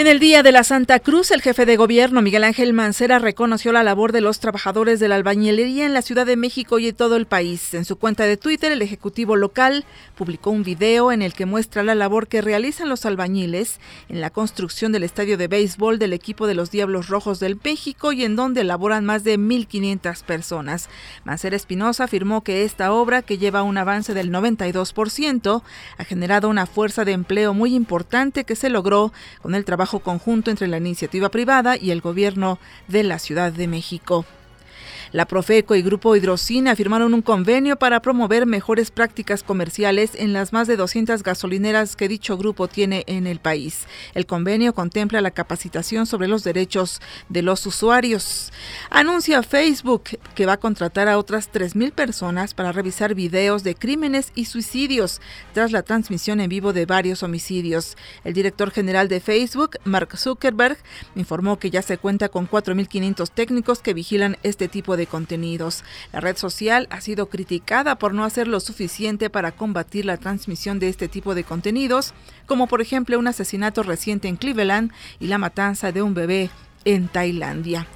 En el Día de la Santa Cruz, el jefe de gobierno Miguel Ángel Mancera reconoció la labor de los trabajadores de la albañilería en la Ciudad de México y en todo el país. En su cuenta de Twitter, el Ejecutivo local publicó un video en el que muestra la labor que realizan los albañiles en la construcción del estadio de béisbol del equipo de los Diablos Rojos del México y en donde laboran más de 1.500 personas. Mancera Espinosa afirmó que esta obra, que lleva un avance del 92%, ha generado una fuerza de empleo muy importante que se logró con el trabajo conjunto entre la iniciativa privada y el gobierno de la Ciudad de México. La Profeco y Grupo Hidrocina firmaron un convenio para promover mejores prácticas comerciales en las más de 200 gasolineras que dicho grupo tiene en el país. El convenio contempla la capacitación sobre los derechos de los usuarios. Anuncia Facebook que va a contratar a otras 3.000 personas para revisar videos de crímenes y suicidios tras la transmisión en vivo de varios homicidios. El director general de Facebook, Mark Zuckerberg, informó que ya se cuenta con 4.500 técnicos que vigilan este tipo de contenidos. La red social ha sido criticada por no hacer lo suficiente para combatir la transmisión de este tipo de contenidos, como por ejemplo un asesinato reciente en Cleveland y la matanza de un bebé en Tailandia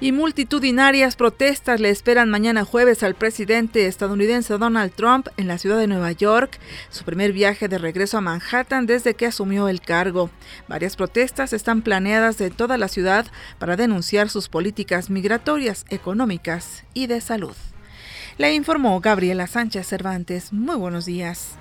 y multitudinarias protestas le esperan mañana jueves al presidente estadounidense Donald Trump en la ciudad de Nueva York, su primer viaje de regreso a Manhattan desde que asumió el cargo. Varias protestas están planeadas de toda la ciudad para denunciar sus políticas migratorias, económicas y de salud. Le informó Gabriela Sánchez Cervantes. Muy buenos días.